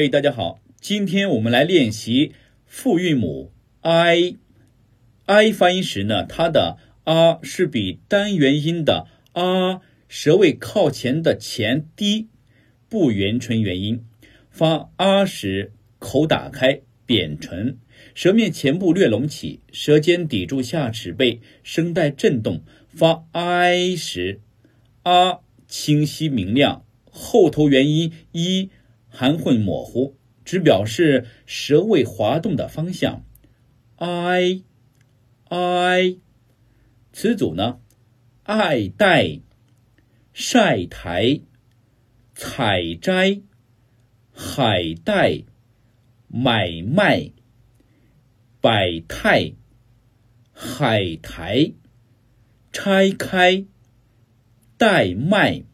嘿，大家好，今天我们来练习复韵母 i。i 发音时呢，它的 r 是比单元音的 r 舌位靠前的前低，不圆唇元音。发 r 时，口打开，扁唇，舌面前部略隆起，舌尖抵住下齿背，声带震动。发 i 时，r 清晰明亮，后头元音一。含混模糊，只表示舌位滑动的方向。i i 词组呢？爱戴、晒台、采摘、海带、买卖、百态、海苔、拆开、代卖。